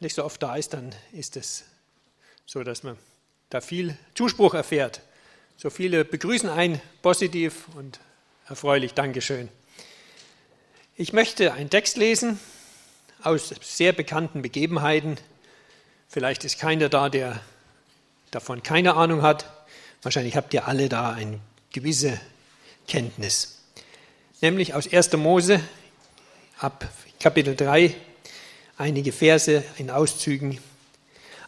nicht so oft da ist, dann ist es so, dass man da viel Zuspruch erfährt. So viele begrüßen einen positiv und erfreulich. Dankeschön. Ich möchte einen Text lesen aus sehr bekannten Begebenheiten. Vielleicht ist keiner da, der davon keine Ahnung hat. Wahrscheinlich habt ihr alle da eine gewisse Kenntnis. Nämlich aus 1. Mose ab Kapitel 3 einige Verse in Auszügen.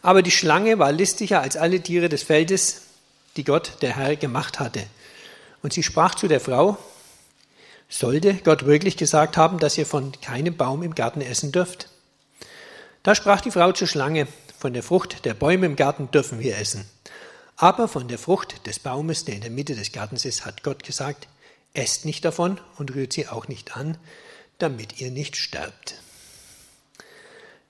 Aber die Schlange war listiger als alle Tiere des Feldes, die Gott, der Herr, gemacht hatte. Und sie sprach zu der Frau, sollte Gott wirklich gesagt haben, dass ihr von keinem Baum im Garten essen dürft? Da sprach die Frau zur Schlange, von der Frucht der Bäume im Garten dürfen wir essen. Aber von der Frucht des Baumes, der in der Mitte des Gartens ist, hat Gott gesagt, esst nicht davon und rührt sie auch nicht an, damit ihr nicht sterbt.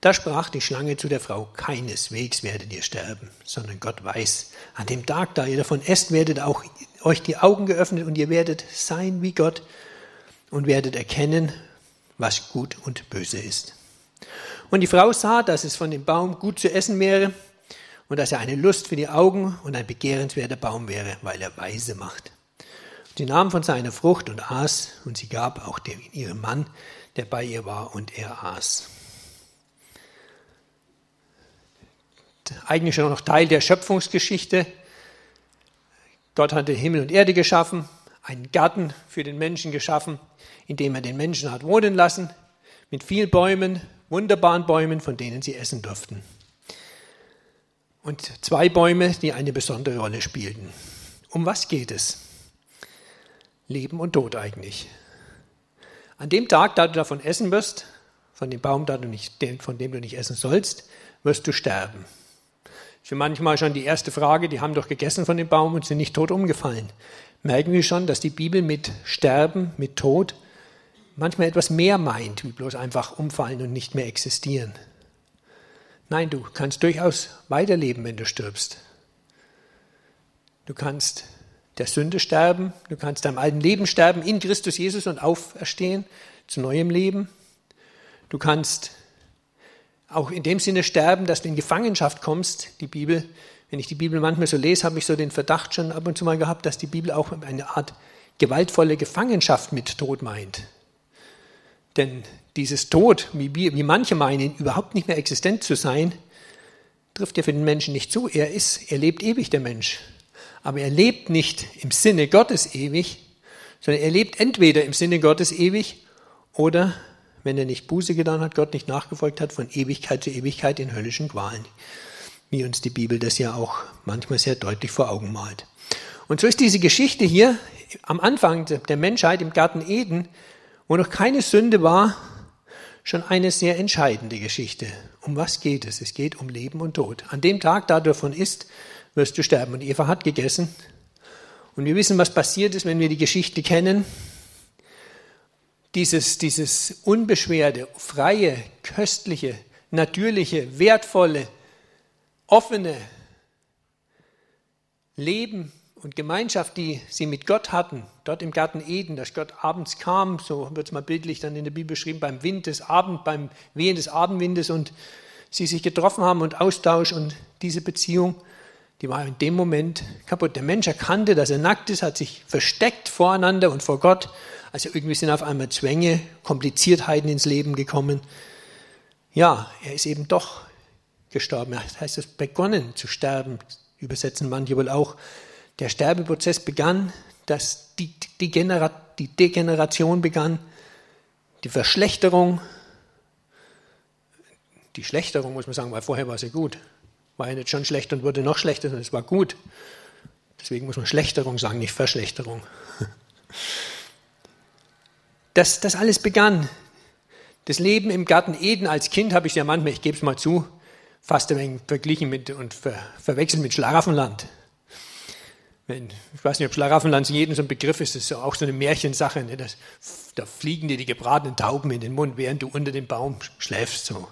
Da sprach die Schlange zu der Frau, keineswegs werdet ihr sterben, sondern Gott weiß, an dem Tag, da ihr davon esst, werdet auch euch die Augen geöffnet und ihr werdet sein wie Gott und werdet erkennen, was gut und böse ist. Und die Frau sah, dass es von dem Baum gut zu essen wäre und dass er eine Lust für die Augen und ein begehrenswerter Baum wäre, weil er weise macht. Sie nahm von seiner Frucht und aß, und sie gab auch dem, ihrem Mann, der bei ihr war, und er aß. Eigentlich schon noch Teil der Schöpfungsgeschichte. Gott hatte Himmel und Erde geschaffen, einen Garten für den Menschen geschaffen, in dem er den Menschen hat wohnen lassen, mit vielen Bäumen, wunderbaren Bäumen, von denen sie essen durften. Und zwei Bäume, die eine besondere Rolle spielten. Um was geht es? Leben und Tod eigentlich. An dem Tag, da du davon essen wirst, von dem Baum, von dem du nicht essen sollst, wirst du sterben. Für manchmal schon die erste Frage, die haben doch gegessen von dem Baum und sind nicht tot umgefallen. Merken wir schon, dass die Bibel mit Sterben, mit Tod manchmal etwas mehr meint, wie bloß einfach umfallen und nicht mehr existieren. Nein, du kannst durchaus weiterleben, wenn du stirbst. Du kannst der Sünde sterben, du kannst deinem alten Leben sterben in Christus Jesus und auferstehen zu neuem Leben. Du kannst auch in dem Sinne sterben, dass du in Gefangenschaft kommst. Die Bibel, wenn ich die Bibel manchmal so lese, habe ich so den Verdacht schon ab und zu mal gehabt, dass die Bibel auch eine Art gewaltvolle Gefangenschaft mit Tod meint. Denn dieses Tod, wie, wie manche meinen, überhaupt nicht mehr existent zu sein, trifft ja für den Menschen nicht zu. Er ist, er lebt ewig, der Mensch. Aber er lebt nicht im Sinne Gottes ewig, sondern er lebt entweder im Sinne Gottes ewig oder wenn er nicht Buße getan hat, Gott nicht nachgefolgt hat, von Ewigkeit zu Ewigkeit in höllischen Qualen. Wie uns die Bibel das ja auch manchmal sehr deutlich vor Augen malt. Und so ist diese Geschichte hier am Anfang der Menschheit im Garten Eden, wo noch keine Sünde war, schon eine sehr entscheidende Geschichte. Um was geht es? Es geht um Leben und Tod. An dem Tag, da du davon isst, wirst du sterben. Und Eva hat gegessen. Und wir wissen, was passiert ist, wenn wir die Geschichte kennen dieses, dieses unbeschwerte, freie, köstliche, natürliche, wertvolle, offene Leben und Gemeinschaft, die sie mit Gott hatten, dort im Garten Eden, dass Gott abends kam, so wird es mal bildlich dann in der Bibel beschrieben, beim Wind des Abend, beim Wehen des Abendwindes und sie sich getroffen haben und Austausch und diese Beziehung, die war in dem Moment kaputt. Der Mensch erkannte, dass er nackt ist, hat sich versteckt voreinander und vor Gott also irgendwie sind auf einmal Zwänge, Kompliziertheiten ins Leben gekommen. Ja, er ist eben doch gestorben. Das heißt, es begonnen zu sterben, übersetzen manche wohl auch. Der Sterbeprozess begann, dass die, die, Genera die Degeneration begann, die Verschlechterung, die Schlechterung muss man sagen, weil vorher war sie gut. War ja nicht schon schlecht und wurde noch schlechter, sondern es war gut. Deswegen muss man Schlechterung sagen, nicht Verschlechterung. Das, das alles begann. Das Leben im Garten Eden als Kind habe ich ja manchmal, ich gebe es mal zu, fast ein wenig verglichen mit und ver, verwechselt mit Schlaraffenland. Ich weiß nicht, ob Schlaraffenland jedem so ein Begriff ist, das ist auch so eine Märchensache. Ne? Das, da fliegen dir die gebratenen Tauben in den Mund, während du unter dem Baum schläfst. So.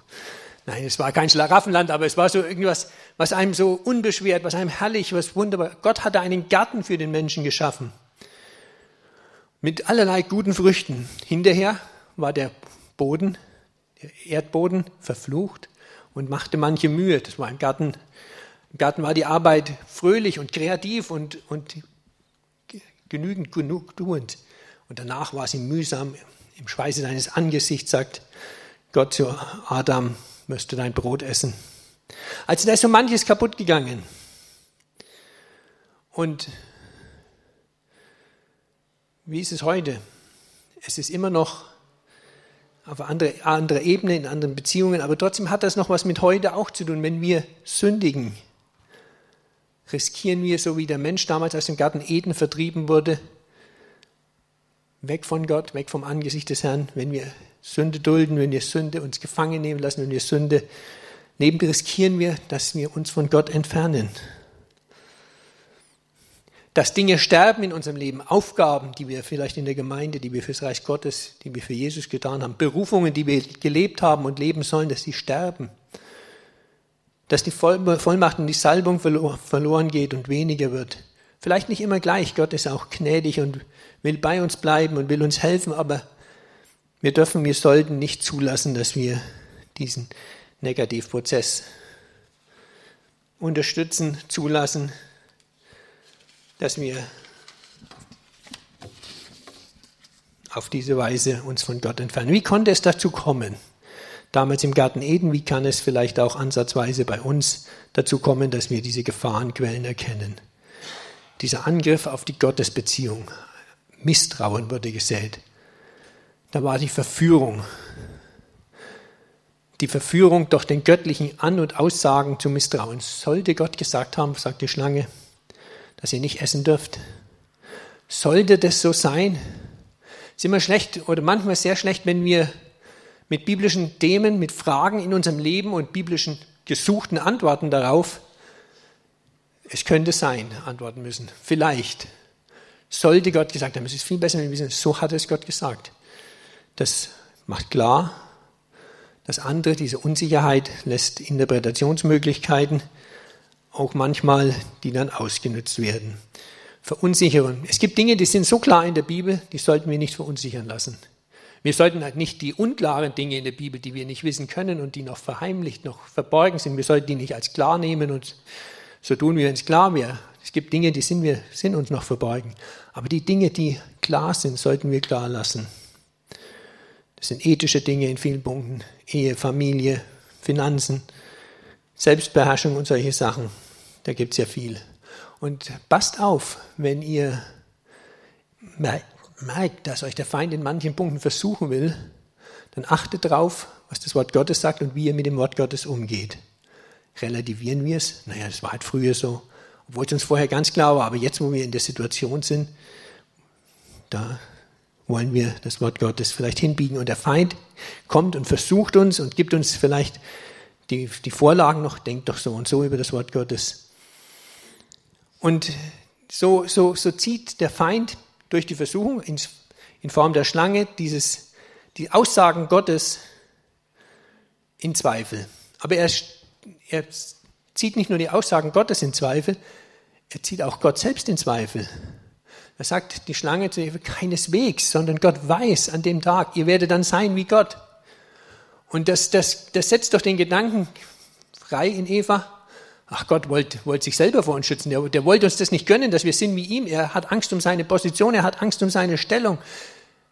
Nein, es war kein Schlaraffenland, aber es war so irgendwas, was einem so unbeschwert, was einem herrlich, was wunderbar. Gott hatte einen Garten für den Menschen geschaffen mit allerlei guten Früchten. Hinterher war der Boden, der Erdboden verflucht und machte manche Mühe. Das war im Garten. Im Garten war die Arbeit fröhlich und kreativ und, und genügend genug tuend. Und danach war sie mühsam im Schweiße deines Angesichts, sagt Gott zu Adam, du dein Brot essen. Also da ist so manches kaputt gegangen. Und wie ist es heute? Es ist immer noch auf andere, andere Ebene, in anderen Beziehungen, aber trotzdem hat das noch was mit heute auch zu tun. Wenn wir sündigen, riskieren wir, so wie der Mensch damals aus dem Garten Eden vertrieben wurde, weg von Gott, weg vom Angesicht des Herrn, wenn wir Sünde dulden, wenn wir Sünde uns gefangen nehmen lassen, wenn wir Sünde nehmen, riskieren wir, dass wir uns von Gott entfernen dass Dinge sterben in unserem Leben, Aufgaben, die wir vielleicht in der Gemeinde, die wir fürs Reich Gottes, die wir für Jesus getan haben, Berufungen, die wir gelebt haben und leben sollen, dass sie sterben. Dass die Vollmacht und die Salbung verloren geht und weniger wird. Vielleicht nicht immer gleich. Gott ist auch gnädig und will bei uns bleiben und will uns helfen, aber wir dürfen, wir sollten nicht zulassen, dass wir diesen Negativprozess unterstützen, zulassen, dass wir auf diese Weise uns von Gott entfernen. Wie konnte es dazu kommen? Damals im Garten Eden, wie kann es vielleicht auch ansatzweise bei uns dazu kommen, dass wir diese Gefahrenquellen erkennen? Dieser Angriff auf die Gottesbeziehung, Misstrauen wurde gesät. Da war die Verführung. Die Verführung durch den göttlichen An- und Aussagen zu misstrauen. Sollte Gott gesagt haben, sagt die Schlange, dass ihr nicht essen dürft. Sollte das so sein? Ist immer schlecht oder manchmal sehr schlecht, wenn wir mit biblischen Themen, mit Fragen in unserem Leben und biblischen gesuchten Antworten darauf, es könnte sein, antworten müssen. Vielleicht. Sollte Gott gesagt haben, es ist viel besser, wenn wir wissen, so hat es Gott gesagt. Das macht klar, das andere, diese Unsicherheit, lässt Interpretationsmöglichkeiten auch manchmal, die dann ausgenutzt werden. Verunsichern. Es gibt Dinge, die sind so klar in der Bibel, die sollten wir nicht verunsichern lassen. Wir sollten halt nicht die unklaren Dinge in der Bibel, die wir nicht wissen können und die noch verheimlicht, noch verborgen sind, wir sollten die nicht als klar nehmen und so tun, wie wenn es klar wäre. Es gibt Dinge, die sind, wir, sind uns noch verborgen. Aber die Dinge, die klar sind, sollten wir klar lassen. Das sind ethische Dinge in vielen Punkten. Ehe, Familie, Finanzen, Selbstbeherrschung und solche Sachen. Da gibt es ja viel. Und passt auf, wenn ihr merkt, dass euch der Feind in manchen Punkten versuchen will, dann achtet darauf, was das Wort Gottes sagt und wie ihr mit dem Wort Gottes umgeht. Relativieren wir es? Naja, das war halt früher so, obwohl es uns vorher ganz klar war, aber jetzt, wo wir in der Situation sind, da wollen wir das Wort Gottes vielleicht hinbiegen und der Feind kommt und versucht uns und gibt uns vielleicht die, die Vorlagen noch, denkt doch so und so über das Wort Gottes. Und so, so, so zieht der Feind durch die Versuchung in, in Form der Schlange dieses, die Aussagen Gottes in Zweifel. Aber er, er zieht nicht nur die Aussagen Gottes in Zweifel, er zieht auch Gott selbst in Zweifel. Er sagt die Schlange zu Eva keineswegs, sondern Gott weiß an dem Tag, ihr werdet dann sein wie Gott. Und das, das, das setzt doch den Gedanken frei in Eva. Ach Gott wollte, wollte sich selber vor uns schützen. Der, der wollte uns das nicht gönnen, dass wir sind wie ihm. Er hat Angst um seine Position, er hat Angst um seine Stellung.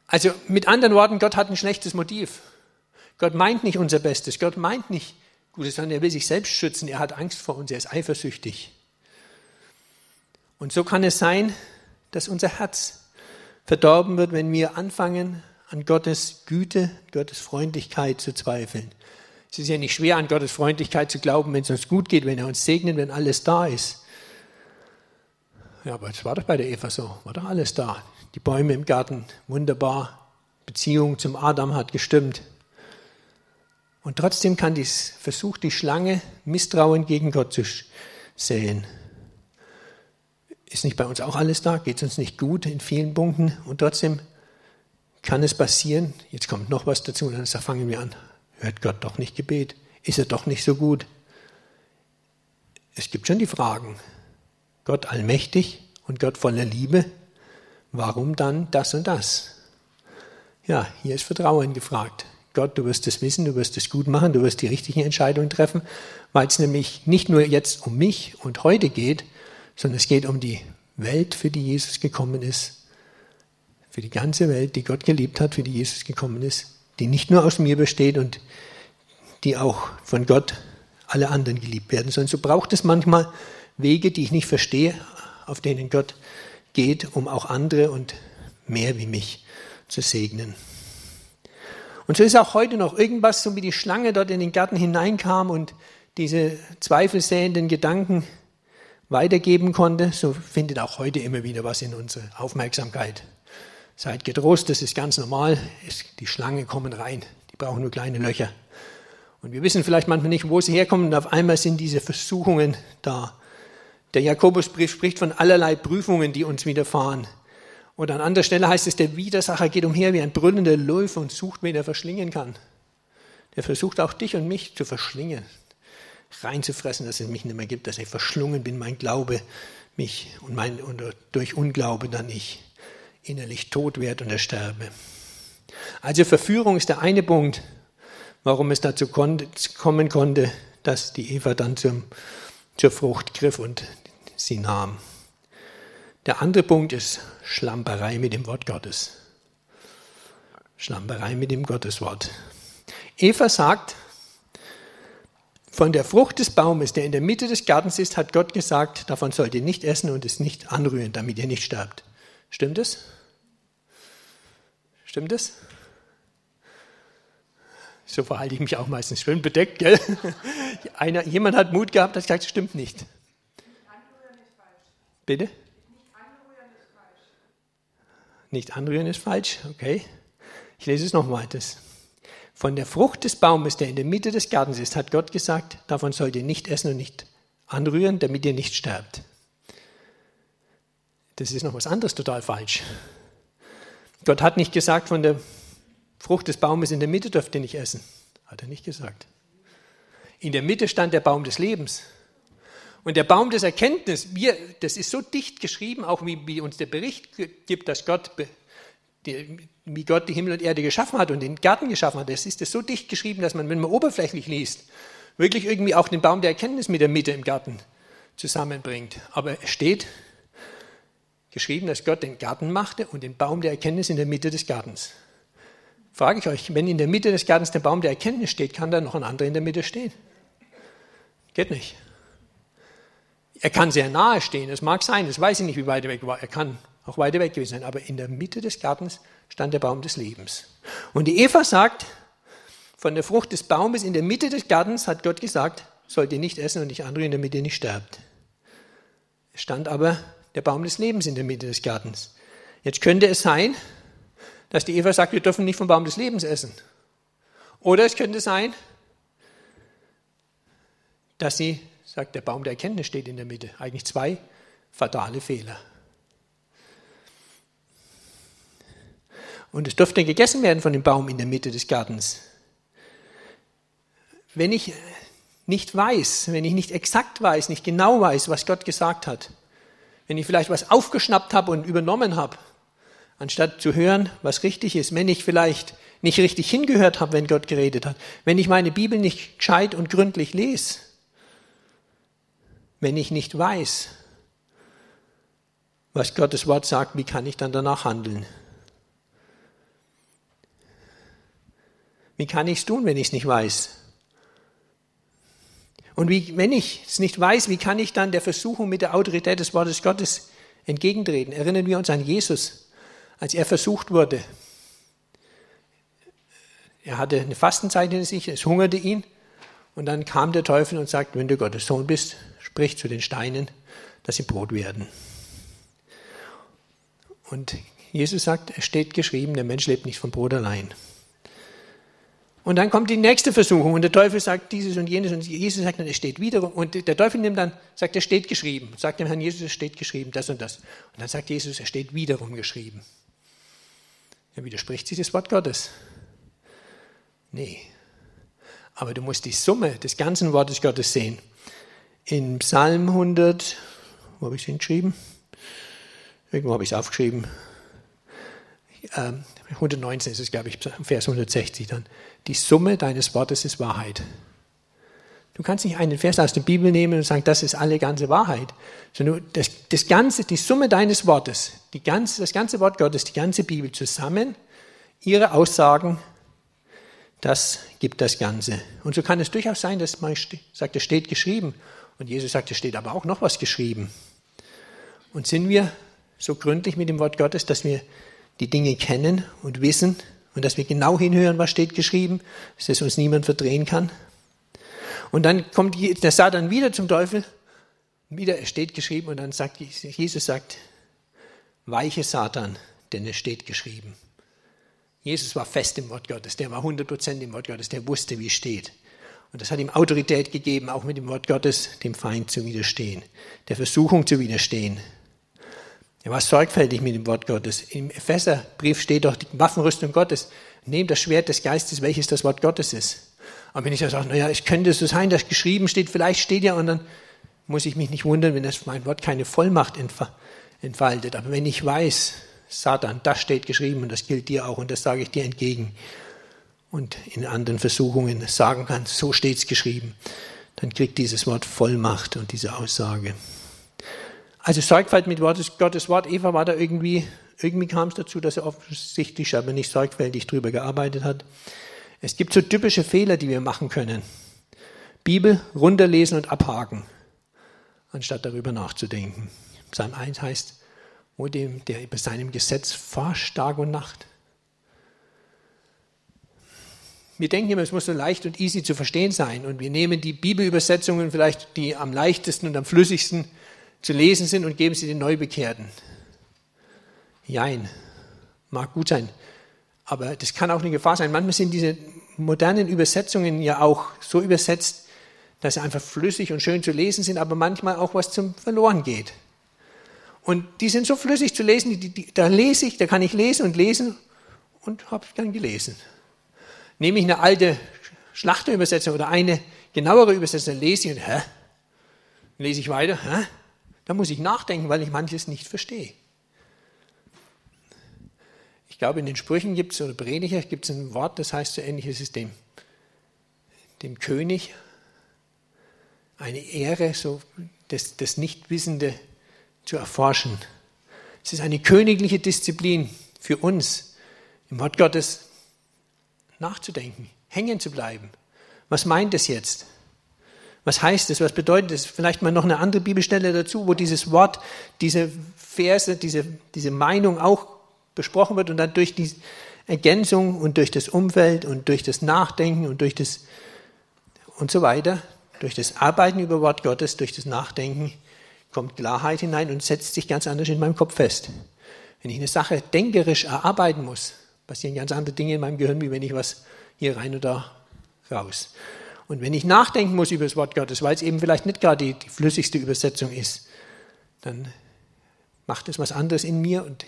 Also mit anderen Worten, Gott hat ein schlechtes Motiv. Gott meint nicht unser Bestes. Gott meint nicht Gutes, sondern er will sich selbst schützen. Er hat Angst vor uns. Er ist eifersüchtig. Und so kann es sein, dass unser Herz verdorben wird, wenn wir anfangen, an Gottes Güte, Gottes Freundlichkeit zu zweifeln. Es ist ja nicht schwer, an Gottes Freundlichkeit zu glauben, wenn es uns gut geht, wenn er uns segnet, wenn alles da ist. Ja, aber es war doch bei der Eva so, war doch alles da. Die Bäume im Garten, wunderbar. Beziehung zum Adam hat gestimmt. Und trotzdem kann dies, versucht die Schlange Misstrauen gegen Gott zu säen. Ist nicht bei uns auch alles da? Geht es uns nicht gut in vielen Punkten? Und trotzdem kann es passieren, jetzt kommt noch was dazu, und dann fangen wir an, hört Gott doch nicht Gebet, ist er doch nicht so gut. Es gibt schon die Fragen, Gott allmächtig und Gott voller Liebe, warum dann das und das? Ja, hier ist Vertrauen gefragt. Gott, du wirst es wissen, du wirst es gut machen, du wirst die richtigen Entscheidungen treffen, weil es nämlich nicht nur jetzt um mich und heute geht, sondern es geht um die Welt, für die Jesus gekommen ist, für die ganze Welt, die Gott geliebt hat, für die Jesus gekommen ist, die nicht nur aus mir besteht und die auch von Gott alle anderen geliebt werden, sondern so braucht es manchmal Wege, die ich nicht verstehe, auf denen Gott geht, um auch andere und mehr wie mich zu segnen. Und so ist auch heute noch irgendwas, so wie die Schlange dort in den Garten hineinkam und diese zweifelsäenden Gedanken weitergeben konnte, so findet auch heute immer wieder was in unsere Aufmerksamkeit. Seid getrost, das ist ganz normal. Die Schlangen kommen rein, die brauchen nur kleine Löcher. Und wir wissen vielleicht manchmal nicht, wo sie herkommen, und auf einmal sind diese Versuchungen da. Der Jakobusbrief spricht von allerlei Prüfungen, die uns widerfahren. Und an anderer Stelle heißt es, der Widersacher geht umher wie ein brüllender Löwe und sucht, wen er verschlingen kann. Der versucht auch dich und mich zu verschlingen, reinzufressen, dass es mich nicht mehr gibt, dass ich verschlungen bin, mein Glaube mich und, mein, und durch Unglaube dann ich innerlich tot werde und ersterbe. Also Verführung ist der eine Punkt, warum es dazu kommen konnte, dass die Eva dann zum, zur Frucht griff und sie nahm. Der andere Punkt ist Schlamperei mit dem Wort Gottes. Schlamperei mit dem Gotteswort. Eva sagt, von der Frucht des Baumes, der in der Mitte des Gartens ist, hat Gott gesagt, davon sollt ihr nicht essen und es nicht anrühren, damit ihr nicht sterbt. Stimmt es? Stimmt es? So verhalte ich mich auch meistens schön bedeckt, gell? Einer, jemand hat Mut gehabt, das gesagt, stimmt nicht. Bitte? Nicht anrühren ist falsch, okay. Ich lese es nochmal. Von der Frucht des Baumes, der in der Mitte des Gartens ist, hat Gott gesagt, davon sollt ihr nicht essen und nicht anrühren, damit ihr nicht sterbt. Das ist noch was anderes total falsch. Gott hat nicht gesagt, von der Frucht des Baumes in der Mitte dürft ihr nicht essen. Hat er nicht gesagt. In der Mitte stand der Baum des Lebens. Und der Baum des Erkenntnis, wir, das ist so dicht geschrieben, auch wie, wie uns der Bericht gibt, dass Gott, die, wie Gott die Himmel und Erde geschaffen hat und den Garten geschaffen hat. Das ist das so dicht geschrieben, dass man, wenn man oberflächlich liest, wirklich irgendwie auch den Baum der Erkenntnis mit der Mitte im Garten zusammenbringt. Aber es steht geschrieben, dass Gott den Garten machte und den Baum der Erkenntnis in der Mitte des Gartens. Frage ich euch, wenn in der Mitte des Gartens der Baum der Erkenntnis steht, kann da noch ein anderer in der Mitte stehen? Geht nicht. Er kann sehr nahe stehen, das mag sein, das weiß ich nicht, wie weit er weg war. Er kann auch weiter weg gewesen sein, aber in der Mitte des Gartens stand der Baum des Lebens. Und die Eva sagt, von der Frucht des Baumes in der Mitte des Gartens hat Gott gesagt, sollt ihr nicht essen und nicht anrühren, damit ihr nicht sterbt. Es stand aber der Baum des Lebens in der Mitte des Gartens. Jetzt könnte es sein, dass die Eva sagt, wir dürfen nicht vom Baum des Lebens essen. Oder es könnte sein, dass sie sagt, der Baum der Erkenntnis steht in der Mitte. Eigentlich zwei fatale Fehler. Und es dürfte gegessen werden von dem Baum in der Mitte des Gartens. Wenn ich nicht weiß, wenn ich nicht exakt weiß, nicht genau weiß, was Gott gesagt hat, wenn ich vielleicht was aufgeschnappt habe und übernommen habe, anstatt zu hören, was richtig ist, wenn ich vielleicht nicht richtig hingehört habe, wenn Gott geredet hat, wenn ich meine Bibel nicht gescheit und gründlich lese, wenn ich nicht weiß, was Gottes Wort sagt, wie kann ich dann danach handeln? Wie kann ich es tun, wenn ich es nicht weiß? Und wie, wenn ich es nicht weiß, wie kann ich dann der Versuchung mit der Autorität des Wortes Gottes entgegentreten? Erinnern wir uns an Jesus, als er versucht wurde. Er hatte eine Fastenzeit in sich, es hungerte ihn. Und dann kam der Teufel und sagte, wenn du Gottes Sohn bist, spricht zu den Steinen, dass sie Brot werden. Und Jesus sagt, es steht geschrieben, der Mensch lebt nicht vom Brot allein. Und dann kommt die nächste Versuchung und der Teufel sagt dieses und jenes und Jesus sagt dann, es steht wiederum. Und der Teufel nimmt dann, sagt, es steht geschrieben. Sagt dem Herrn Jesus, es steht geschrieben, das und das. Und dann sagt Jesus, es steht wiederum geschrieben. Dann widerspricht sich das Wort Gottes. Nee. Aber du musst die Summe des ganzen Wortes Gottes sehen in Psalm 100, wo habe ich es hingeschrieben? Irgendwo habe ich es aufgeschrieben. 119 ist es, glaube ich, Vers 160 dann. Die Summe deines Wortes ist Wahrheit. Du kannst nicht einen Vers aus der Bibel nehmen und sagen, das ist alle ganze Wahrheit, sondern das, das ganze, die Summe deines Wortes, die ganze, das ganze Wort Gottes, die ganze Bibel zusammen, ihre Aussagen, das gibt das Ganze. Und so kann es durchaus sein, dass man sagt, es steht geschrieben. Und Jesus sagt, es steht aber auch noch was geschrieben. Und sind wir so gründlich mit dem Wort Gottes, dass wir die Dinge kennen und wissen und dass wir genau hinhören, was steht geschrieben, dass es uns niemand verdrehen kann. Und dann kommt der Satan wieder zum Teufel, wieder steht geschrieben und dann sagt Jesus sagt, weiche Satan, denn es steht geschrieben. Jesus war fest im Wort Gottes, der war 100% im Wort Gottes, der wusste, wie es steht. Und das hat ihm Autorität gegeben, auch mit dem Wort Gottes dem Feind zu widerstehen, der Versuchung zu widerstehen. Er war sorgfältig mit dem Wort Gottes. Im Epheserbrief steht doch die Waffenrüstung Gottes. Nehmt das Schwert des Geistes, welches das Wort Gottes ist. Aber wenn ich ja sage, naja, es könnte so sein, dass geschrieben steht, vielleicht steht ja, und dann muss ich mich nicht wundern, wenn das mein Wort keine Vollmacht entfaltet. Aber wenn ich weiß, Satan, das steht geschrieben und das gilt dir auch und das sage ich dir entgegen und in anderen Versuchungen sagen kann, so steht es geschrieben, dann kriegt dieses Wort Vollmacht und diese Aussage. Also Sorgfalt mit Gottes Wort. Eva war da irgendwie, irgendwie kam es dazu, dass er offensichtlich aber nicht sorgfältig drüber gearbeitet hat. Es gibt so typische Fehler, die wir machen können. Bibel runterlesen und abhaken, anstatt darüber nachzudenken. Psalm 1 heißt, wo dem, der über seinem Gesetz forscht, Tag und Nacht. Wir denken immer, es muss so leicht und easy zu verstehen sein. Und wir nehmen die Bibelübersetzungen vielleicht, die am leichtesten und am flüssigsten zu lesen sind und geben sie den Neubekehrten. Jein, mag gut sein. Aber das kann auch eine Gefahr sein. Manchmal sind diese modernen Übersetzungen ja auch so übersetzt, dass sie einfach flüssig und schön zu lesen sind, aber manchmal auch was zum Verloren geht. Und die sind so flüssig zu lesen, die, die, da lese ich, da kann ich lesen und lesen und habe dann gelesen. Nehme ich eine alte Schlachterübersetzung oder eine genauere Übersetzung, lese ich und hä? Lese ich weiter, hä? Da muss ich nachdenken, weil ich manches nicht verstehe. Ich glaube, in den Sprüchen gibt es, oder Prediger gibt es ein Wort, das heißt so ähnlich, es ist dem, dem König eine Ehre, so das, das Nichtwissende zu erforschen. Es ist eine königliche Disziplin für uns, im Wort Gottes nachzudenken, hängen zu bleiben. Was meint es jetzt? Was heißt es? Was bedeutet es? Vielleicht mal noch eine andere Bibelstelle dazu, wo dieses Wort, diese Verse, diese, diese Meinung auch besprochen wird und dann durch die Ergänzung und durch das Umfeld und durch das Nachdenken und durch das und so weiter, durch das Arbeiten über Wort Gottes, durch das Nachdenken kommt Klarheit hinein und setzt sich ganz anders in meinem Kopf fest. Wenn ich eine Sache denkerisch erarbeiten muss, passieren ganz andere Dinge in meinem Gehirn, wie wenn ich was hier rein oder raus. Und wenn ich nachdenken muss über das Wort Gottes, weil es eben vielleicht nicht gerade die, die flüssigste Übersetzung ist, dann macht es was anderes in mir und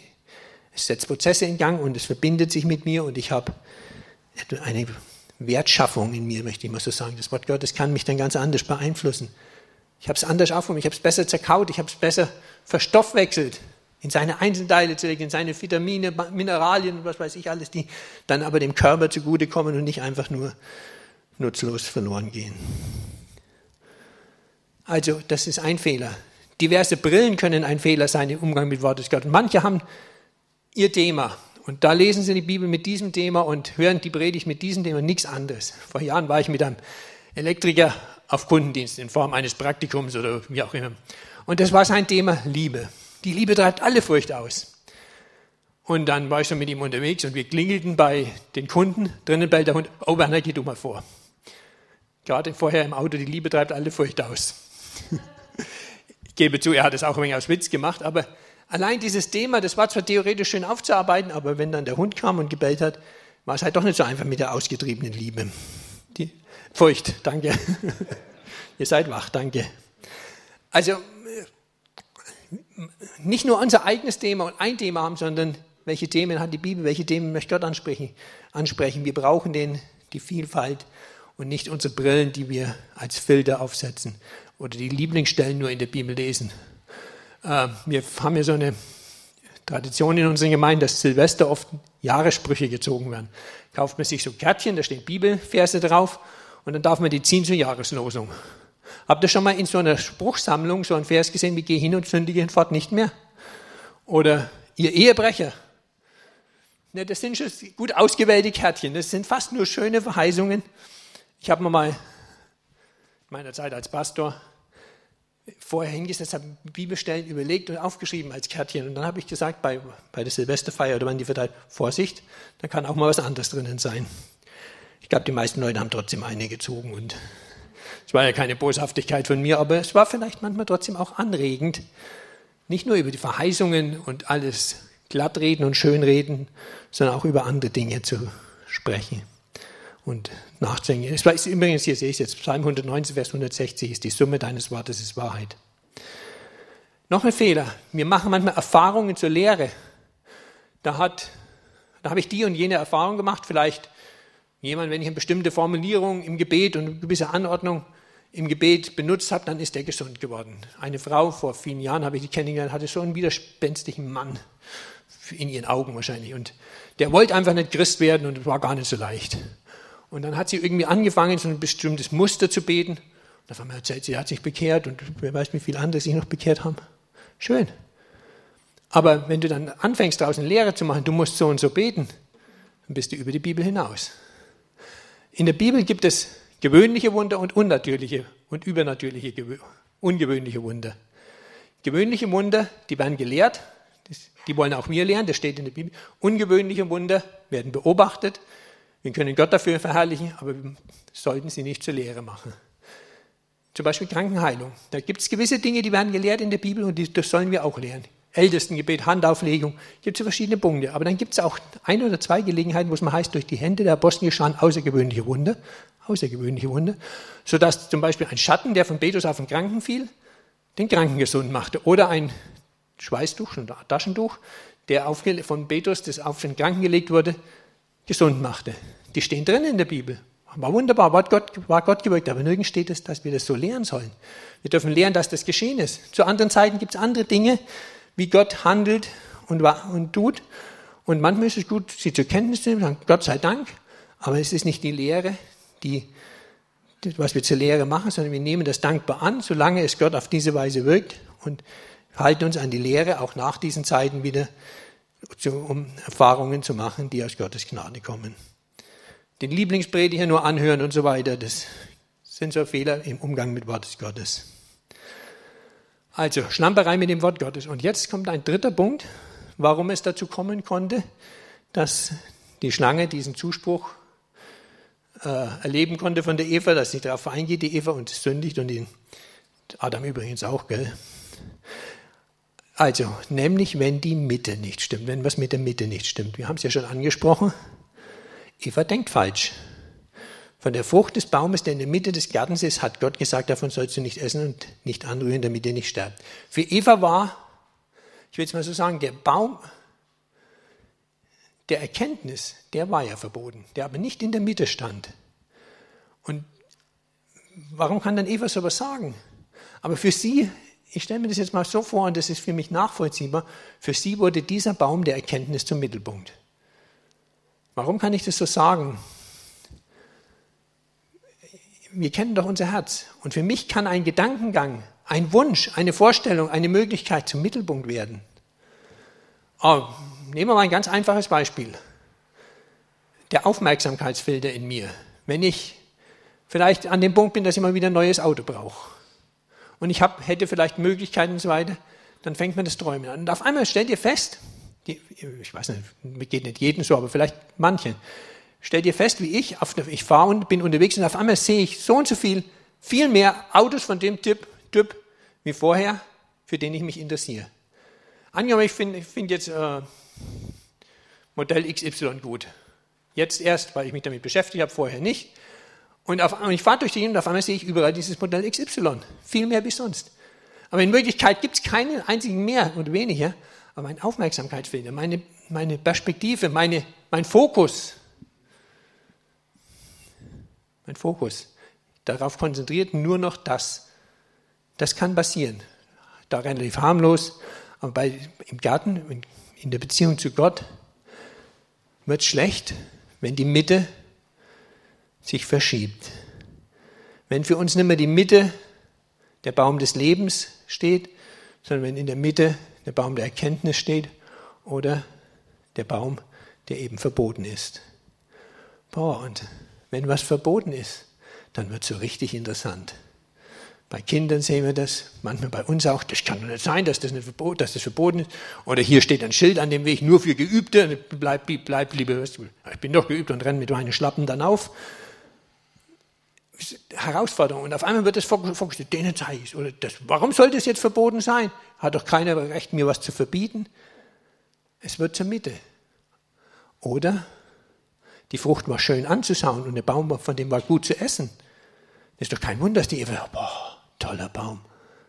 es setzt Prozesse in Gang und es verbindet sich mit mir und ich habe eine Wertschaffung in mir, möchte ich mal so sagen. Das Wort Gottes kann mich dann ganz anders beeinflussen. Ich habe es anders aufgenommen, ich habe es besser zerkaut, ich habe es besser verstoffwechselt, in seine Einzelteile zu legen, in seine Vitamine, Mineralien, was weiß ich alles, die dann aber dem Körper zugutekommen und nicht einfach nur nutzlos verloren gehen. Also, das ist ein Fehler. Diverse Brillen können ein Fehler sein im Umgang mit Wortes Gottes. Manche haben ihr Thema und da lesen sie die Bibel mit diesem Thema und hören die Predigt mit diesem Thema, nichts anderes. Vor Jahren war ich mit einem Elektriker auf Kundendienst in Form eines Praktikums oder wie auch immer. Und das war sein Thema Liebe. Die Liebe treibt alle Furcht aus. Und dann war ich schon mit ihm unterwegs und wir klingelten bei den Kunden. Drinnen bellt der Hund, oh Werner, geh du mal vor. Gerade vorher im Auto, die Liebe treibt alle Furcht aus. ich gebe zu, er hat es auch ein wenig aus Witz gemacht, aber allein dieses Thema, das war zwar theoretisch schön aufzuarbeiten, aber wenn dann der Hund kam und gebellt hat, war es halt doch nicht so einfach mit der ausgetriebenen Liebe. Die Furcht, danke. Ihr seid wach, danke. Also nicht nur unser eigenes Thema und ein Thema haben, sondern welche Themen hat die Bibel, welche Themen möchte Gott ansprechen. ansprechen. Wir brauchen den, die Vielfalt und nicht unsere Brillen, die wir als Filter aufsetzen oder die Lieblingsstellen nur in der Bibel lesen. Äh, wir haben ja so eine Tradition in unseren Gemeinden, dass Silvester oft Jahressprüche gezogen werden. Kauft man sich so Kärtchen, da stehen Bibelverse drauf und dann darf man die ziehen zur Jahreslosung. Habt ihr schon mal in so einer Spruchsammlung so einen Vers gesehen, wie geh hin und sündige fort nicht mehr? Oder ihr Ehebrecher. Ja, das sind schon gut ausgewählte Kärtchen. Das sind fast nur schöne Verheißungen. Ich habe mir mal in meiner Zeit als Pastor vorher hingesetzt, habe Bibelstellen überlegt und aufgeschrieben als Kärtchen. Und dann habe ich gesagt, bei, bei der Silvesterfeier oder wann die verteilt, Vorsicht, da kann auch mal was anderes drinnen sein. Ich glaube, die meisten Leute haben trotzdem eine gezogen und es war ja keine Boshaftigkeit von mir, aber es war vielleicht manchmal trotzdem auch anregend, nicht nur über die Verheißungen und alles glattreden und schönreden, sondern auch über andere Dinge zu sprechen und nachzudenken. Es war übrigens, hier sehe ich jetzt, Psalm 119, Vers 160 ist die Summe deines Wortes ist Wahrheit. Noch ein Fehler. Wir machen manchmal Erfahrungen zur Lehre. Da, hat, da habe ich die und jene Erfahrung gemacht. Vielleicht jemand, wenn ich eine bestimmte Formulierung im Gebet und eine gewisse Anordnung im Gebet benutzt habe, dann ist er gesund geworden. Eine Frau, vor vielen Jahren habe ich die kennengelernt, hatte so einen widerspenstigen Mann in ihren Augen wahrscheinlich. Und der wollte einfach nicht Christ werden und es war gar nicht so leicht. Und dann hat sie irgendwie angefangen, so ein bestimmtes Muster zu beten. Und auf einmal erzählt sie, hat sich bekehrt und wer weiß, wie viele andere sich noch bekehrt haben. Schön. Aber wenn du dann anfängst, daraus eine Lehre zu machen, du musst so und so beten, dann bist du über die Bibel hinaus. In der Bibel gibt es gewöhnliche Wunder und unnatürliche und übernatürliche, ungewöhnliche Wunder. Gewöhnliche Wunder, die werden gelehrt, die wollen auch wir lernen, das steht in der Bibel. Ungewöhnliche Wunder werden beobachtet, wir können Gott dafür verherrlichen, aber wir sollten sie nicht zur Lehre machen. Zum Beispiel Krankenheilung. Da gibt es gewisse Dinge, die werden gelehrt in der Bibel und die, das sollen wir auch lernen. Ältestengebet, Handauflegung, gibt es verschiedene Punkte. Aber dann gibt es auch ein oder zwei Gelegenheiten, wo es mal heißt, durch die Hände der Apostel geschahen außergewöhnliche Wunder, außergewöhnliche Wunder, sodass zum Beispiel ein Schatten, der von Petrus auf den Kranken fiel, den Kranken gesund machte. Oder ein Schweißtuch, ein Taschentuch, der von Petrus das auf den Kranken gelegt wurde, gesund machte. Die stehen drin in der Bibel. War wunderbar, war Gott, war Gott gewirkt, aber nirgends steht es, dass wir das so lehren sollen. Wir dürfen lernen, dass das geschehen ist. Zu anderen Zeiten gibt es andere Dinge, wie Gott handelt und, und tut. Und manchmal ist es gut, sie zur Kenntnis zu nehmen, Gott sei Dank, aber es ist nicht die Lehre, die, was wir zur Lehre machen, sondern wir nehmen das dankbar an, solange es Gott auf diese Weise wirkt und halten uns an die Lehre auch nach diesen Zeiten wieder um Erfahrungen zu machen, die aus Gottes Gnade kommen. Den Lieblingsprediger nur anhören und so weiter, das sind so Fehler im Umgang mit Wort Gottes. Also Schlamperei mit dem Wort Gottes. Und jetzt kommt ein dritter Punkt, warum es dazu kommen konnte, dass die Schlange diesen Zuspruch äh, erleben konnte von der Eva, dass sie darauf eingeht, die Eva und sündigt und den Adam übrigens auch, gell? Also, nämlich wenn die Mitte nicht stimmt, wenn was mit der Mitte nicht stimmt. Wir haben es ja schon angesprochen. Eva denkt falsch. Von der Frucht des Baumes, der in der Mitte des Gartens ist, hat Gott gesagt, davon sollst du nicht essen und nicht anrühren, damit ihr nicht sterbt. Für Eva war, ich will es mal so sagen, der Baum der Erkenntnis, der war ja verboten, der aber nicht in der Mitte stand. Und warum kann dann Eva sowas sagen? Aber für sie ich stelle mir das jetzt mal so vor, und das ist für mich nachvollziehbar, für sie wurde dieser Baum der Erkenntnis zum Mittelpunkt. Warum kann ich das so sagen? Wir kennen doch unser Herz. Und für mich kann ein Gedankengang, ein Wunsch, eine Vorstellung, eine Möglichkeit zum Mittelpunkt werden. Oh, nehmen wir mal ein ganz einfaches Beispiel. Der Aufmerksamkeitsfilter in mir. Wenn ich vielleicht an dem Punkt bin, dass ich mal wieder ein neues Auto brauche und ich hab, hätte vielleicht Möglichkeiten und so weiter, dann fängt man das Träumen an. Und auf einmal stellt ihr fest, die, ich weiß nicht, geht nicht jedem so, aber vielleicht manchen, stellt ihr fest, wie ich, auf, ich fahre und bin unterwegs und auf einmal sehe ich so und so viel, viel mehr Autos von dem Typ, typ wie vorher, für den ich mich interessiere. Angenommen, ich finde find jetzt äh, Modell XY gut. Jetzt erst, weil ich mich damit beschäftigt habe, vorher nicht. Und, auf, und ich fahre durch die und auf einmal sehe ich überall dieses Modell XY. Viel mehr wie sonst. Aber in Wirklichkeit gibt es keinen einzigen mehr und weniger. Aber mein Aufmerksamkeitsfilter, meine, meine Perspektive, meine, mein Fokus, mein Fokus, darauf konzentriert nur noch das. Das kann passieren. Da relativ harmlos. Aber bei, im Garten, in der Beziehung zu Gott wird schlecht, wenn die Mitte sich verschiebt. Wenn für uns nicht mehr die Mitte der Baum des Lebens steht, sondern wenn in der Mitte der Baum der Erkenntnis steht oder der Baum, der eben verboten ist. Boah, und wenn was verboten ist, dann wird es so richtig interessant. Bei Kindern sehen wir das, manchmal bei uns auch. Das kann doch nicht sein, dass das, nicht verbot, dass das verboten ist. Oder hier steht ein Schild an dem Weg, nur für Geübte. Bleib, bleib, bleib lieber, ich bin doch geübt und renne mit meinen Schlappen dann auf. Herausforderung. Und auf einmal wird das vorgestellt, denen zeige ich das, warum sollte es jetzt verboten sein? Hat doch keiner Recht, mir was zu verbieten. Es wird zur Mitte. Oder die Frucht war schön anzuschauen und der Baum von dem war gut zu essen. Das ist doch kein Wunder, dass die Eva, boah, toller Baum.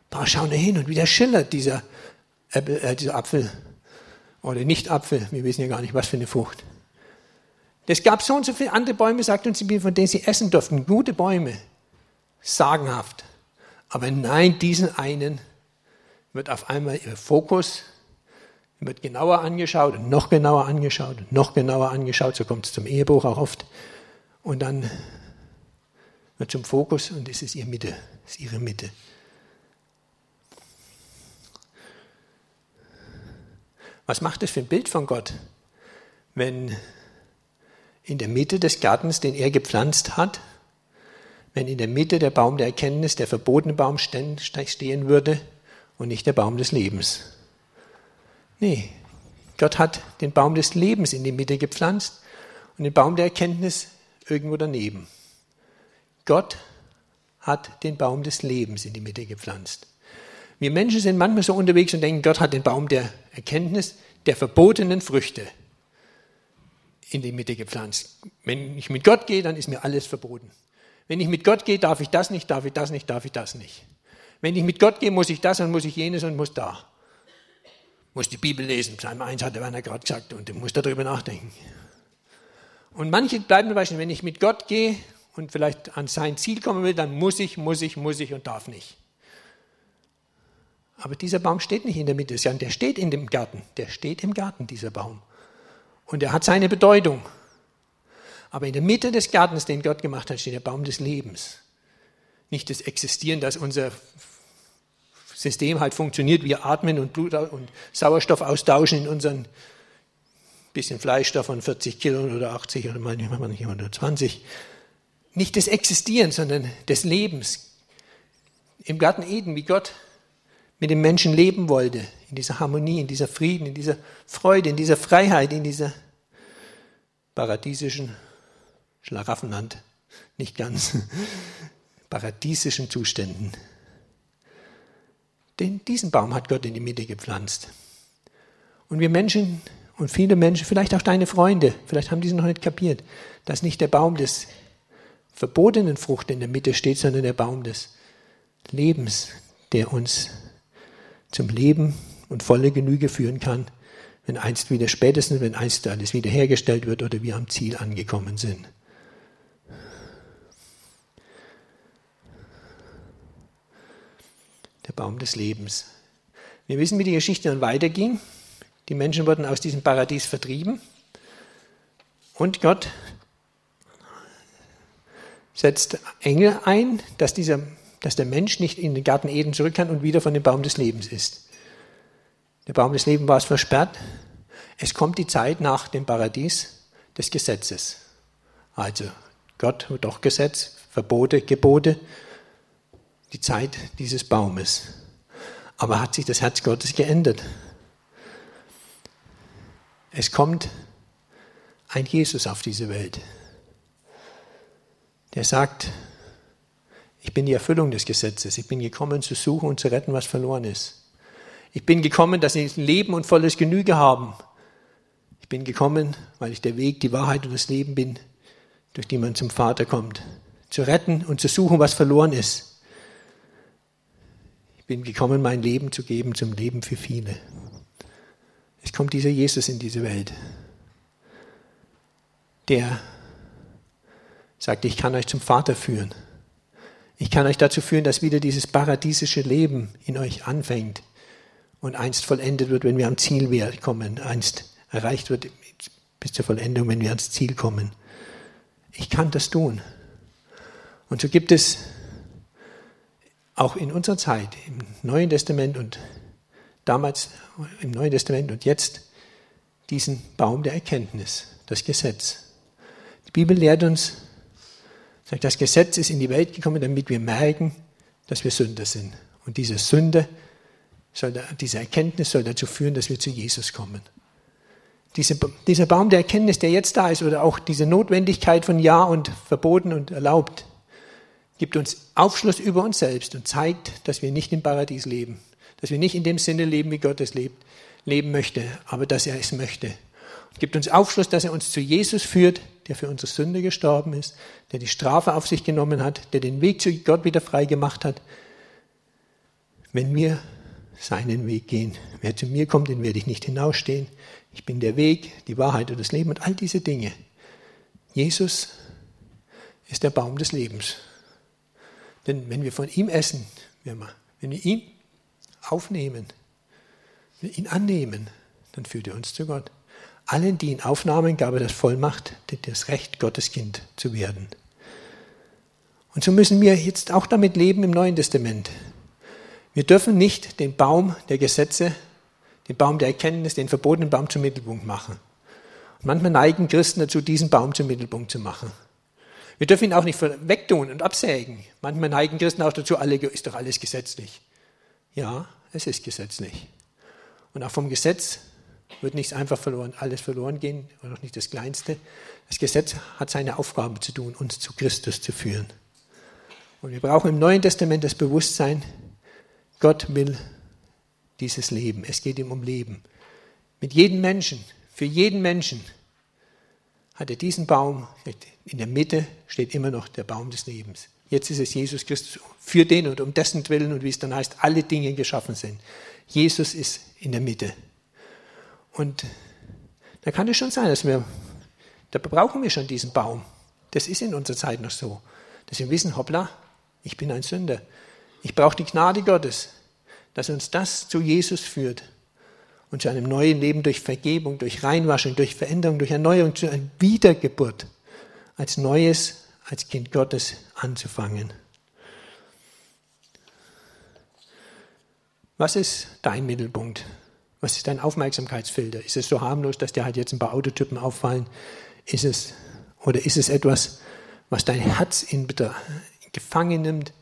Boah, schau da hin und wie der schillert, dieser, äh, dieser Apfel. Oder nicht Apfel, wir wissen ja gar nicht, was für eine Frucht. Es gab so und so viele andere Bäume, sagt uns die Bibel, von denen sie essen durften. Gute Bäume. Sagenhaft. Aber nein, diesen einen wird auf einmal ihr Fokus, wird genauer angeschaut und noch genauer angeschaut und noch genauer angeschaut. So kommt es zum Ehebruch auch oft. Und dann wird zum Fokus und es ist ihre Mitte, ist ihre Mitte. Was macht das für ein Bild von Gott, wenn in der Mitte des Gartens, den er gepflanzt hat, wenn in der Mitte der Baum der Erkenntnis, der verbotene Baum stehen würde und nicht der Baum des Lebens? Nee, Gott hat den Baum des Lebens in die Mitte gepflanzt und den Baum der Erkenntnis irgendwo daneben. Gott hat den Baum des Lebens in die Mitte gepflanzt. Wir Menschen sind manchmal so unterwegs und denken, Gott hat den Baum der Erkenntnis, der verbotenen Früchte in die Mitte gepflanzt. Wenn ich mit Gott gehe, dann ist mir alles verboten. Wenn ich mit Gott gehe, darf ich das nicht, darf ich das nicht, darf ich das nicht. Wenn ich mit Gott gehe, muss ich das und muss ich jenes und muss da. Muss die Bibel lesen. Psalm 1 hat der Werner gerade gesagt und muss darüber nachdenken. Und manche bleiben zum wenn ich mit Gott gehe und vielleicht an sein Ziel kommen will, dann muss ich, muss ich, muss ich und darf nicht. Aber dieser Baum steht nicht in der Mitte, der steht in dem Garten. Der steht im Garten, dieser Baum. Und er hat seine Bedeutung. Aber in der Mitte des Gartens, den Gott gemacht hat, steht der Baum des Lebens. Nicht das Existieren, dass unser System halt funktioniert. Wir atmen und Blut und Sauerstoff austauschen in unseren bisschen Fleisch davon 40 Kilo oder 80 oder manchmal nicht 120 nicht des Existierens, sondern des Lebens. Im Garten Eden, wie Gott mit dem Menschen leben wollte, in dieser Harmonie, in dieser Frieden, in dieser Freude, in dieser Freiheit, in dieser paradiesischen Schlaraffenland, nicht ganz, paradiesischen Zuständen. Den, diesen Baum hat Gott in die Mitte gepflanzt. Und wir Menschen und viele Menschen, vielleicht auch deine Freunde, vielleicht haben die es noch nicht kapiert, dass nicht der Baum des verbotenen Frucht in der Mitte steht, sondern der Baum des Lebens, der uns zum Leben und volle Genüge führen kann, wenn einst wieder spätestens, wenn einst alles wiederhergestellt wird oder wir am Ziel angekommen sind. Der Baum des Lebens. Wir wissen, wie die Geschichte dann weiterging. Die Menschen wurden aus diesem Paradies vertrieben und Gott setzt Engel ein, dass, dieser, dass der Mensch nicht in den Garten Eden zurück kann und wieder von dem Baum des Lebens ist. Der Baum des Lebens war es versperrt. Es kommt die Zeit nach dem Paradies des Gesetzes. Also Gott, doch Gesetz, Verbote, Gebote, die Zeit dieses Baumes. Aber hat sich das Herz Gottes geändert? Es kommt ein Jesus auf diese Welt der sagt, ich bin die Erfüllung des Gesetzes. Ich bin gekommen zu suchen und zu retten, was verloren ist. Ich bin gekommen, dass sie Leben und volles Genüge haben. Ich bin gekommen, weil ich der Weg, die Wahrheit und das Leben bin, durch die man zum Vater kommt. Zu retten und zu suchen, was verloren ist. Ich bin gekommen, mein Leben zu geben zum Leben für viele. Es kommt dieser Jesus in diese Welt, der sagte, ich kann euch zum Vater führen. Ich kann euch dazu führen, dass wieder dieses paradiesische Leben in euch anfängt und einst vollendet wird, wenn wir am Ziel kommen, einst erreicht wird bis zur Vollendung, wenn wir ans Ziel kommen. Ich kann das tun. Und so gibt es auch in unserer Zeit, im Neuen Testament und damals im Neuen Testament und jetzt, diesen Baum der Erkenntnis, das Gesetz. Die Bibel lehrt uns, sagt, das Gesetz ist in die Welt gekommen, damit wir merken, dass wir Sünder sind. Und diese Sünde, soll, diese Erkenntnis soll dazu führen, dass wir zu Jesus kommen. Diese, dieser Baum der Erkenntnis, der jetzt da ist, oder auch diese Notwendigkeit von Ja und verboten und erlaubt, gibt uns Aufschluss über uns selbst und zeigt, dass wir nicht im Paradies leben, dass wir nicht in dem Sinne leben, wie Gott es lebt, leben möchte, aber dass er es möchte. Gibt uns Aufschluss, dass er uns zu Jesus führt, der für unsere Sünde gestorben ist, der die Strafe auf sich genommen hat, der den Weg zu Gott wieder frei gemacht hat. Wenn wir seinen Weg gehen, wer zu mir kommt, den werde ich nicht hinausstehen. Ich bin der Weg, die Wahrheit und das Leben und all diese Dinge. Jesus ist der Baum des Lebens. Denn wenn wir von ihm essen, wenn wir ihn aufnehmen, wenn wir ihn annehmen, dann führt er uns zu Gott. Allen, die ihn aufnahmen, gab er das Vollmacht, das Recht, Gottes Kind zu werden. Und so müssen wir jetzt auch damit leben im Neuen Testament. Wir dürfen nicht den Baum der Gesetze, den Baum der Erkenntnis, den verbotenen Baum zum Mittelpunkt machen. Und manchmal neigen Christen dazu, diesen Baum zum Mittelpunkt zu machen. Wir dürfen ihn auch nicht wegtun und absägen. Manchmal neigen Christen auch dazu, alle, ist doch alles gesetzlich. Ja, es ist gesetzlich. Und auch vom Gesetz wird nichts einfach verloren, alles verloren gehen, und auch nicht das Kleinste. Das Gesetz hat seine Aufgabe zu tun, uns zu Christus zu führen. Und wir brauchen im Neuen Testament das Bewusstsein, Gott will dieses Leben. Es geht ihm um Leben. Mit jedem Menschen, für jeden Menschen hat er diesen Baum. In der Mitte steht immer noch der Baum des Lebens. Jetzt ist es Jesus Christus für den und um dessen Willen und wie es dann heißt, alle Dinge geschaffen sind. Jesus ist in der Mitte. Und da kann es schon sein, dass wir, da brauchen wir schon diesen Baum. Das ist in unserer Zeit noch so. Dass wir wissen, hoppla, ich bin ein Sünder. Ich brauche die Gnade Gottes, dass uns das zu Jesus führt und zu einem neuen Leben durch Vergebung, durch Reinwaschung, durch Veränderung, durch Erneuerung, zu einer Wiedergeburt, als Neues, als Kind Gottes anzufangen. Was ist dein Mittelpunkt? Was ist dein Aufmerksamkeitsfilter? Ist es so harmlos, dass dir halt jetzt ein paar Autotypen auffallen? Ist es, oder ist es etwas, was dein Herz in gefangen nimmt,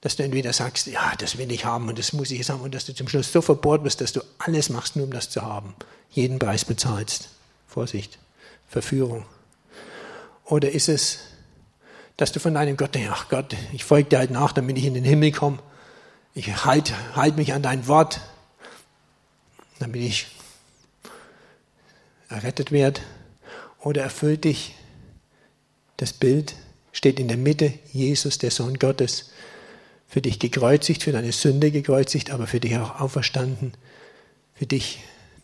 dass du entweder sagst, ja, das will ich haben und das muss ich jetzt haben und dass du zum Schluss so verbohrt bist, dass du alles machst, nur um das zu haben. Jeden Preis bezahlst. Vorsicht, Verführung. Oder ist es, dass du von deinem Gott denkst, ach Gott, ich folge dir halt nach, damit ich in den Himmel komme. Ich halte halt mich an dein Wort, damit ich errettet werde. Oder erfüllt dich das Bild, steht in der Mitte, Jesus, der Sohn Gottes, für dich gekreuzigt, für deine Sünde gekreuzigt, aber für dich auch auferstanden. Für dich,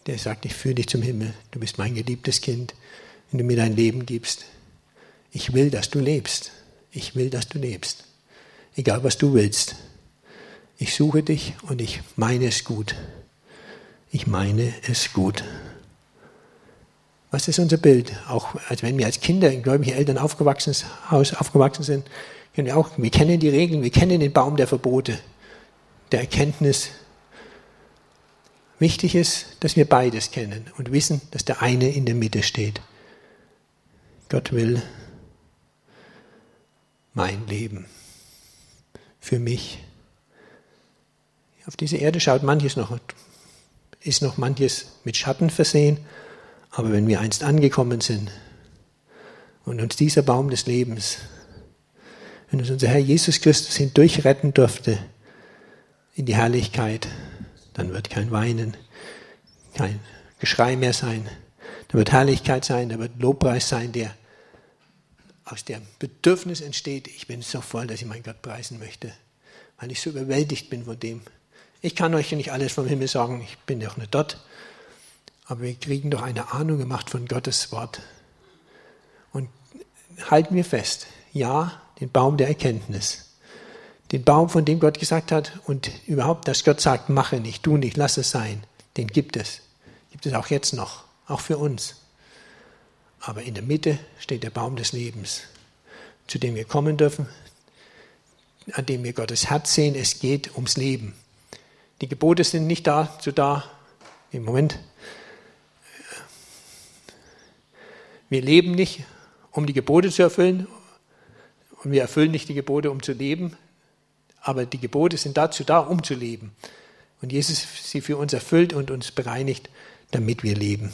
der sagt, ich führe dich zum Himmel. Du bist mein geliebtes Kind, wenn du mir dein Leben gibst. Ich will, dass du lebst. Ich will, dass du lebst. Egal, was du willst. Ich suche dich und ich meine es gut. Ich meine es gut. Was ist unser Bild? Auch als wenn wir als Kinder in gläubigen Eltern aufgewachsen, aufgewachsen sind, wir, auch, wir kennen die Regeln, wir kennen den Baum der Verbote, der Erkenntnis. Wichtig ist, dass wir beides kennen und wissen, dass der eine in der Mitte steht. Gott will mein Leben für mich. Auf diese Erde schaut manches noch, ist noch manches mit Schatten versehen, aber wenn wir einst angekommen sind und uns dieser Baum des Lebens wenn uns unser Herr Jesus Christus hindurch retten durfte in die Herrlichkeit, dann wird kein Weinen, kein Geschrei mehr sein. Da wird Herrlichkeit sein, da wird Lobpreis sein, der aus dem Bedürfnis entsteht, ich bin so voll, dass ich meinen Gott preisen möchte, weil ich so überwältigt bin von dem. Ich kann euch nicht alles vom Himmel sagen, ich bin doch nicht dort, aber wir kriegen doch eine Ahnung gemacht von Gottes Wort. Und halten wir fest, ja, den Baum der Erkenntnis. Den Baum, von dem Gott gesagt hat und überhaupt, dass Gott sagt, mache nicht, tu nicht, lass es sein, den gibt es. Gibt es auch jetzt noch, auch für uns. Aber in der Mitte steht der Baum des Lebens, zu dem wir kommen dürfen, an dem wir Gottes Herz sehen. Es geht ums Leben. Die Gebote sind nicht dazu da, im Moment. Wir leben nicht, um die Gebote zu erfüllen, und wir erfüllen nicht die Gebote, um zu leben, aber die Gebote sind dazu da, um zu leben. Und Jesus sie für uns erfüllt und uns bereinigt, damit wir leben.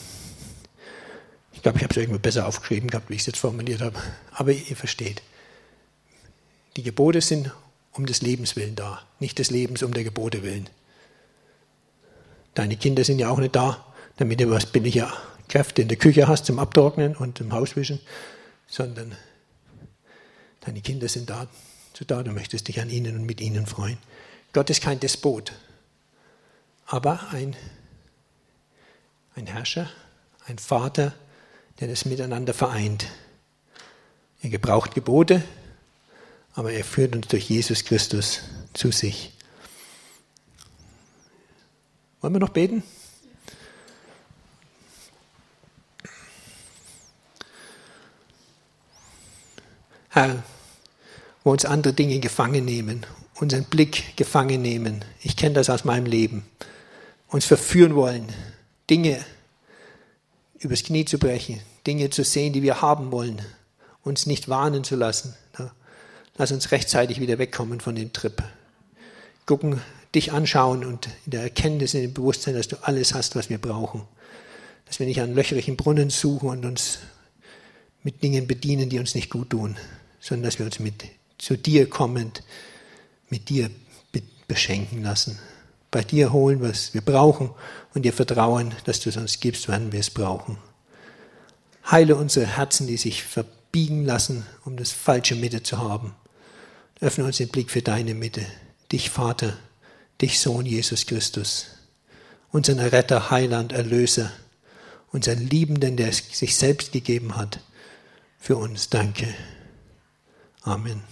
Ich glaube, ich habe es irgendwie besser aufgeschrieben gehabt, wie ich es jetzt formuliert habe. Aber ihr versteht. Die Gebote sind um des Lebens willen da, nicht des Lebens um der Gebote willen. Deine Kinder sind ja auch nicht da, damit du was billige Kräfte in der Küche hast zum Abtrocknen und zum Hauswischen, sondern deine Kinder sind da, so da, du möchtest dich an ihnen und mit ihnen freuen. Gott ist kein Despot, aber ein, ein Herrscher, ein Vater, der das miteinander vereint. Er gebraucht Gebote, aber er führt uns durch Jesus Christus zu sich. Wollen wir noch beten? Herr, wo uns andere Dinge gefangen nehmen, unseren Blick gefangen nehmen, ich kenne das aus meinem Leben, uns verführen wollen, Dinge übers Knie zu brechen, Dinge zu sehen, die wir haben wollen, uns nicht warnen zu lassen. Lass uns rechtzeitig wieder wegkommen von dem Trip. Gucken, dich anschauen und in der Erkenntnis, in dem Bewusstsein, dass du alles hast, was wir brauchen. Dass wir nicht an löcherigen Brunnen suchen und uns mit Dingen bedienen, die uns nicht gut tun, sondern dass wir uns mit zu dir kommend mit dir beschenken lassen. Bei dir holen, was wir brauchen und dir vertrauen, dass du es uns gibst, wann wir es brauchen. Heile unsere Herzen, die sich verbiegen lassen, um das falsche Mitte zu haben. Öffne uns den Blick für deine Mitte, dich Vater, dich Sohn Jesus Christus, unseren Retter, Heiland, Erlöser, unseren Liebenden, der sich selbst gegeben hat für uns. Danke. Amen.